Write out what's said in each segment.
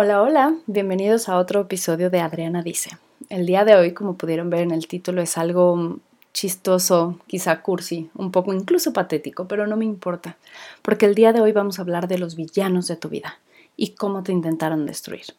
Hola, hola, bienvenidos a otro episodio de Adriana Dice. El día de hoy, como pudieron ver en el título, es algo chistoso, quizá cursi, un poco incluso patético, pero no me importa, porque el día de hoy vamos a hablar de los villanos de tu vida y cómo te intentaron destruir.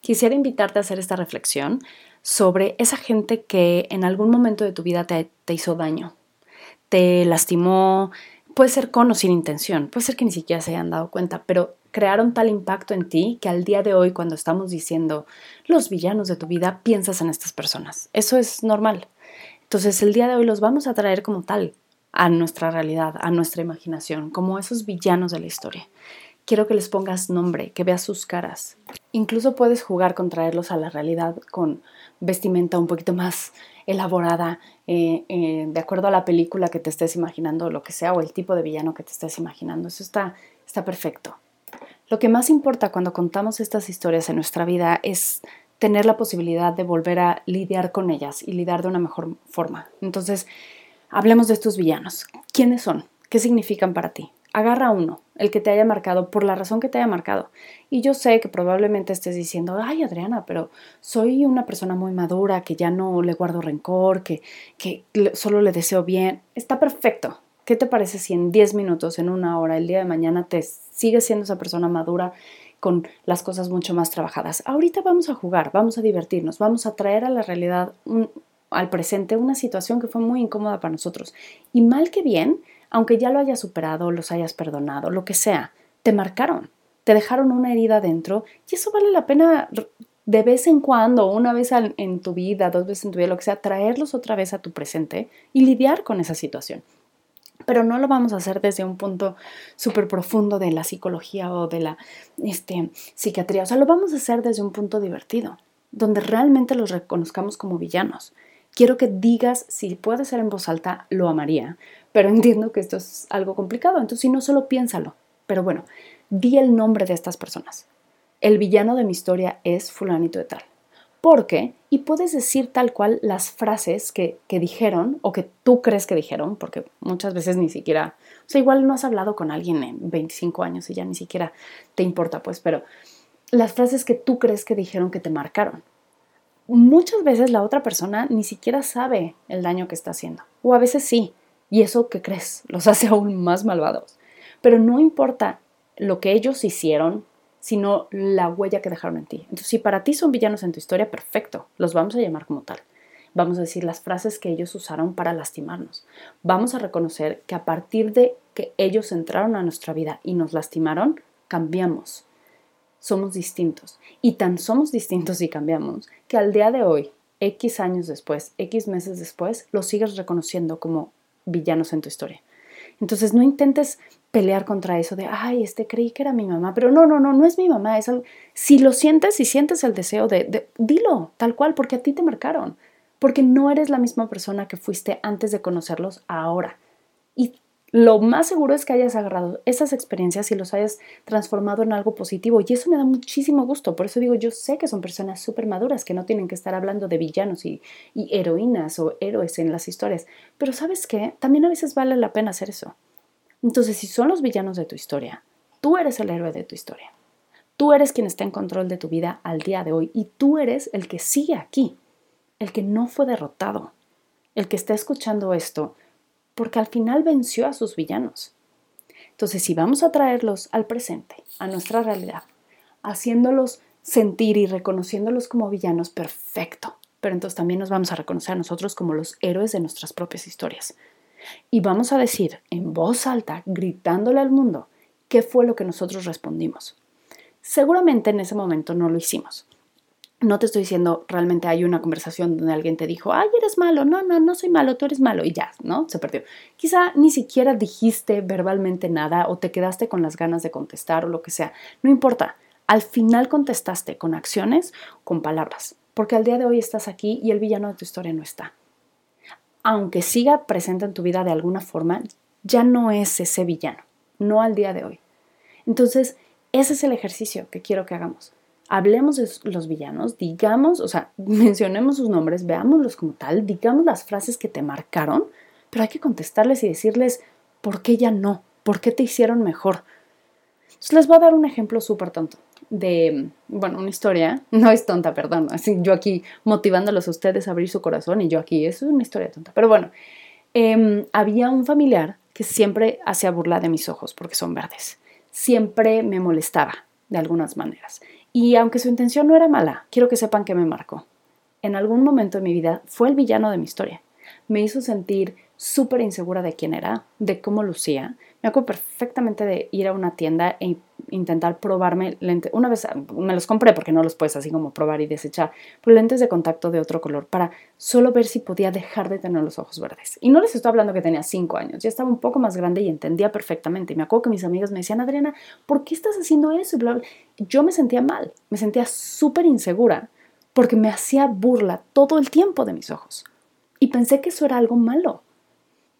Quisiera invitarte a hacer esta reflexión sobre esa gente que en algún momento de tu vida te, hizo daño, te lastimó, puede ser con o sin intención, puede ser que ni siquiera se hayan dado cuenta, pero crearon tal impacto en ti que al día de hoy cuando estamos diciendo los villanos de tu vida, piensas en estas personas. Eso es normal. Entonces el día de hoy los vamos a traer como tal a nuestra realidad, a nuestra imaginación, como esos villanos de la historia. Quiero que les pongas nombre, que veas sus caras. Incluso puedes jugar con traerlos a la realidad con vestimenta un poquito más elaborada, eh, eh, de acuerdo a la película que te estés imaginando, lo que sea, o el tipo de villano que te estés imaginando. Eso está, está perfecto. Lo que más importa cuando contamos estas historias en nuestra vida es tener la posibilidad de volver a lidiar con ellas y lidiar de una mejor forma. Entonces, hablemos de estos villanos. ¿Quiénes son? ¿Qué significan para ti? Agarra uno, el que te haya marcado, por la razón que te haya marcado. Y yo sé que probablemente estés diciendo, ay Adriana, pero soy una persona muy madura, que ya no le guardo rencor, que, que solo le deseo bien. Está perfecto. ¿Qué te parece si en 10 minutos, en una hora, el día de mañana te sigues siendo esa persona madura con las cosas mucho más trabajadas. Ahorita vamos a jugar, vamos a divertirnos, vamos a traer a la realidad, al presente, una situación que fue muy incómoda para nosotros. Y mal que bien, aunque ya lo hayas superado, los hayas perdonado, lo que sea, te marcaron, te dejaron una herida dentro y eso vale la pena de vez en cuando, una vez en tu vida, dos veces en tu vida, lo que sea, traerlos otra vez a tu presente y lidiar con esa situación pero no lo vamos a hacer desde un punto súper profundo de la psicología o de la este, psiquiatría, o sea, lo vamos a hacer desde un punto divertido, donde realmente los reconozcamos como villanos. Quiero que digas, si puede ser en voz alta, lo amaría, pero entiendo que esto es algo complicado, entonces si no, solo piénsalo. Pero bueno, di el nombre de estas personas. El villano de mi historia es fulanito de tal porque, y puedes decir tal cual las frases que, dijeron o que tú crees que dijeron, porque muchas veces ni siquiera, o sea, igual no has hablado con alguien en 25 años y ya ni siquiera te importa, pues, pero las frases que tú crees que dijeron que te marcaron. Muchas veces la otra persona ni siquiera sabe el daño que está haciendo, o a veces sí, y eso que crees los hace aún más malvados. Pero no importa lo que ellos hicieron, sino la huella que dejaron en ti. Entonces, si para ti son villanos en tu historia, perfecto, los vamos a llamar como tal. Vamos a decir las frases que ellos usaron para lastimarnos. Vamos a reconocer que a partir de que ellos entraron a nuestra vida y nos lastimaron, cambiamos. Somos distintos. Y tan somos distintos y cambiamos que al día de hoy, X años después, X meses después, los sigues reconociendo como villanos en tu historia. Entonces no intentes pelear contra eso de, ay, este creí que era mi mamá, pero no, no, no, no es mi mamá, es algo... Si lo sientes, si sientes el deseo de, de, dilo, tal cual, porque a ti te marcaron, porque no eres la misma persona que fuiste antes de conocerlos ahora. Y lo más seguro es que hayas agarrado esas experiencias y los hayas transformado en algo positivo. Y eso me da muchísimo gusto. Por eso digo, yo sé que son personas súper maduras, que no tienen que estar hablando de villanos y, y heroínas o héroes en las historias. Pero sabes qué, también a veces vale la pena hacer eso. Entonces, si son los villanos de tu historia, tú eres el héroe de tu historia. Tú eres quien está en control de tu vida al día de hoy y tú eres el que sigue aquí, el que no fue derrotado, el que está escuchando esto porque al final venció a sus villanos. Entonces, si vamos a traerlos al presente, a nuestra realidad, haciéndolos sentir y reconociéndolos como villanos, perfecto. Pero entonces también nos vamos a reconocer a nosotros como los héroes de nuestras propias historias. Y vamos a decir en voz alta, gritándole al mundo, qué fue lo que nosotros respondimos. Seguramente en ese momento no lo hicimos. No te estoy diciendo realmente hay una conversación donde alguien te dijo, ay, eres malo, no, no, no soy malo, tú eres malo y ya, ¿no? Se perdió. Quizá ni siquiera dijiste verbalmente nada o te quedaste con las ganas de contestar o lo que sea. No importa, al final contestaste con acciones, con palabras, porque al día de hoy estás aquí y el villano de tu historia no está aunque siga presente en tu vida de alguna forma, ya no es ese villano, no al día de hoy. Entonces, ese es el ejercicio que quiero que hagamos. Hablemos de los villanos, digamos, o sea, mencionemos sus nombres, veámoslos como tal, digamos las frases que te marcaron, pero hay que contestarles y decirles por qué ya no, por qué te hicieron mejor. Les voy a dar un ejemplo súper tonto. de, bueno, una historia, no es tonta, perdón, así yo aquí motivándolos a ustedes a abrir su corazón y yo aquí, eso es una historia tonta, pero bueno, em, había un familiar que siempre hacía burla de mis ojos porque son verdes, siempre me molestaba de algunas maneras y aunque su intención no era mala, quiero que sepan que me marcó. En algún momento de mi vida fue el villano de mi historia. Me hizo sentir súper insegura de quién era, de cómo lucía. Me acuerdo perfectamente de ir a una tienda e intentar probarme lentes. Una vez me los compré porque no los puedes así como probar y desechar, pero lentes de contacto de otro color para solo ver si podía dejar de tener los ojos verdes. Y no les estoy hablando que tenía cinco años, ya estaba un poco más grande y entendía perfectamente. Y me acuerdo que mis amigas me decían, Adriana, ¿por qué estás haciendo eso? Y Yo me sentía mal, me sentía súper insegura porque me hacía burla todo el tiempo de mis ojos. Y pensé que eso era algo malo.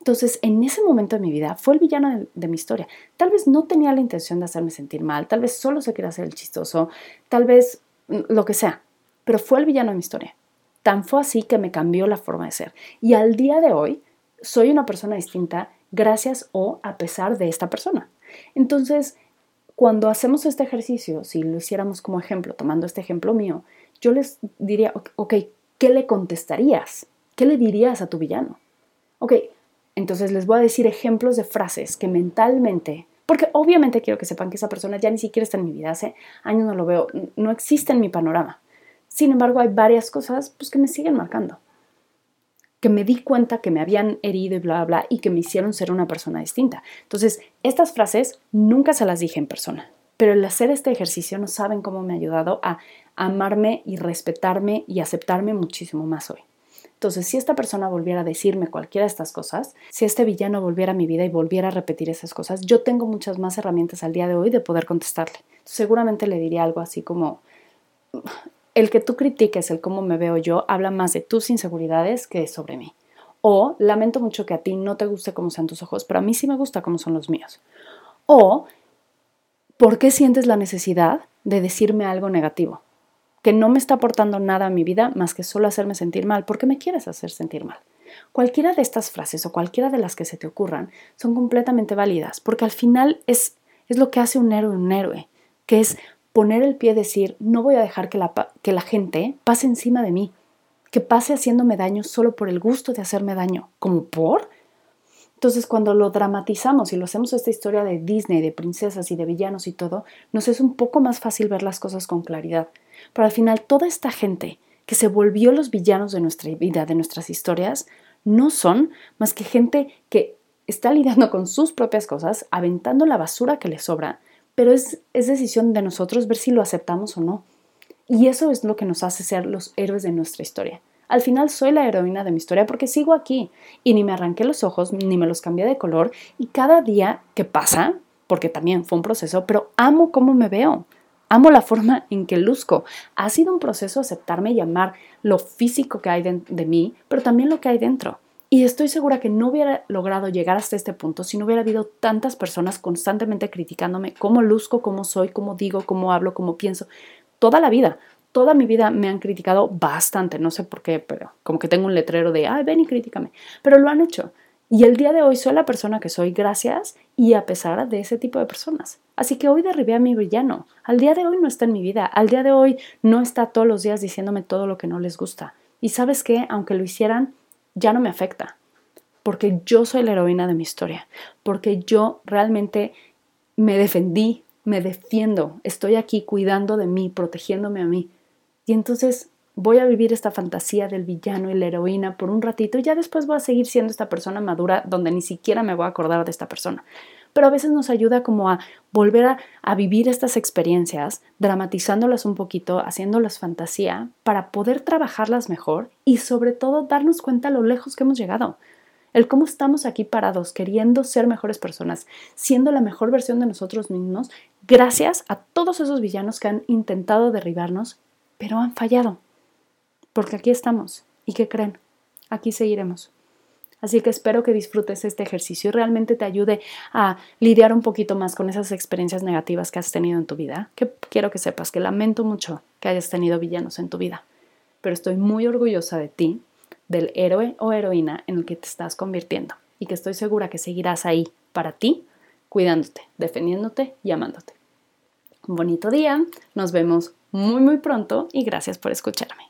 Entonces, en ese momento de mi vida, fue el villano de, mi historia. Tal vez no tenía la intención de hacerme sentir mal, tal vez solo se quería hacer el chistoso, tal vez mm, lo que sea, pero fue el villano de mi historia. Tan fue así que me cambió la forma de ser. Y al día de hoy, soy una persona distinta gracias o a pesar de esta persona. Entonces, cuando hacemos este ejercicio, si lo hiciéramos como ejemplo, tomando este ejemplo mío, yo les diría, ok, ¿qué le contestarías? ¿Qué le dirías a tu villano? Ok, entonces les voy a decir ejemplos de frases que mentalmente, porque obviamente quiero que sepan que esa persona ya ni siquiera está en mi vida, hace años no lo veo, no existe en mi panorama. Sin embargo, hay varias cosas pues, que me siguen marcando, que me di cuenta que me habían herido y bla, bla, bla, y que me hicieron ser una persona distinta. Entonces, estas frases nunca se las dije en persona, pero el hacer este ejercicio no saben cómo me ha ayudado a amarme y respetarme y aceptarme muchísimo más hoy. Entonces, si esta persona volviera a decirme cualquiera de estas cosas, si este villano volviera a mi vida y volviera a repetir esas cosas, yo tengo muchas más herramientas al día de hoy de poder contestarle. Seguramente le diría algo así como, el que tú critiques el cómo me veo yo habla más de tus inseguridades que sobre mí. O lamento mucho que a ti no te guste cómo sean tus ojos, pero a mí sí me gusta cómo son los míos. O, ¿por qué sientes la necesidad de decirme algo negativo? Que no me está aportando nada a mi vida más que solo hacerme sentir mal. ¿Por qué me quieres hacer sentir mal? Cualquiera de estas frases o cualquiera de las que se te ocurran son completamente válidas, porque al final es, es lo que hace un héroe un héroe, que es poner el pie y decir, no voy a dejar que la, que la gente pase encima de mí, que pase haciéndome daño solo por el gusto de hacerme daño, como por entonces, cuando lo dramatizamos y lo hacemos esta historia de Disney, de princesas y de villanos y todo, nos es un poco más fácil ver las cosas con claridad. Pero al final, toda esta gente que se volvió los villanos de nuestra vida, de nuestras historias, no son más que gente que está lidiando con sus propias cosas, aventando la basura que le sobra, pero es, es decisión de nosotros ver si lo aceptamos o no. Y eso es lo que nos hace ser los héroes de nuestra historia. Al final soy la heroína de mi historia porque sigo aquí y ni me arranqué los ojos, ni me los cambié de color y cada día que pasa, porque también fue un proceso, pero amo cómo me veo. Amo la forma en que luzco. Ha sido un proceso aceptarme y amar lo físico que hay de, de mí, pero también lo que hay dentro. Y estoy segura que no hubiera logrado llegar hasta este punto si no hubiera habido tantas personas constantemente criticándome cómo luzco, cómo soy, cómo digo, cómo hablo, cómo pienso. Toda la vida toda mi vida me han criticado bastante, no sé por qué, pero como que tengo un letrero de, ay, ven y críticame, pero lo han hecho. Y el día de hoy soy la persona que soy gracias y a pesar de ese tipo de personas. Así que hoy derribé a mi villano. Al día de hoy no está en mi vida. Al día de hoy no está todos los días diciéndome todo lo que no les gusta. Y sabes qué, aunque lo hicieran, ya no me afecta. Porque yo soy la heroína de mi historia. Porque yo realmente me defendí, me defiendo. Estoy aquí cuidando de mí, protegiéndome a mí. Y entonces voy a vivir esta fantasía del villano y la heroína por un ratito y ya después voy a seguir siendo esta persona madura donde ni siquiera me voy a acordar de esta persona. Pero a veces nos ayuda como a volver a, vivir estas experiencias, dramatizándolas un poquito, haciéndolas fantasía, para poder trabajarlas mejor y sobre todo darnos cuenta lo lejos que hemos llegado el cómo estamos aquí parados, queriendo ser mejores personas, siendo la mejor versión de nosotros mismos, gracias a todos esos villanos que han intentado derribarnos pero han fallado. Porque aquí estamos. ¿Y qué creen? Aquí seguiremos. Así que espero que disfrutes este ejercicio y realmente te ayude a lidiar un poquito más con esas experiencias negativas que has tenido en tu vida. Que quiero que sepas que lamento mucho que hayas tenido villanos en tu vida, pero estoy muy orgullosa de ti, del héroe o heroína en el que te estás convirtiendo y que estoy segura que seguirás ahí para ti, cuidándote, defendiéndote y amándote. Un bonito día, nos vemos muy muy pronto y gracias por escucharme.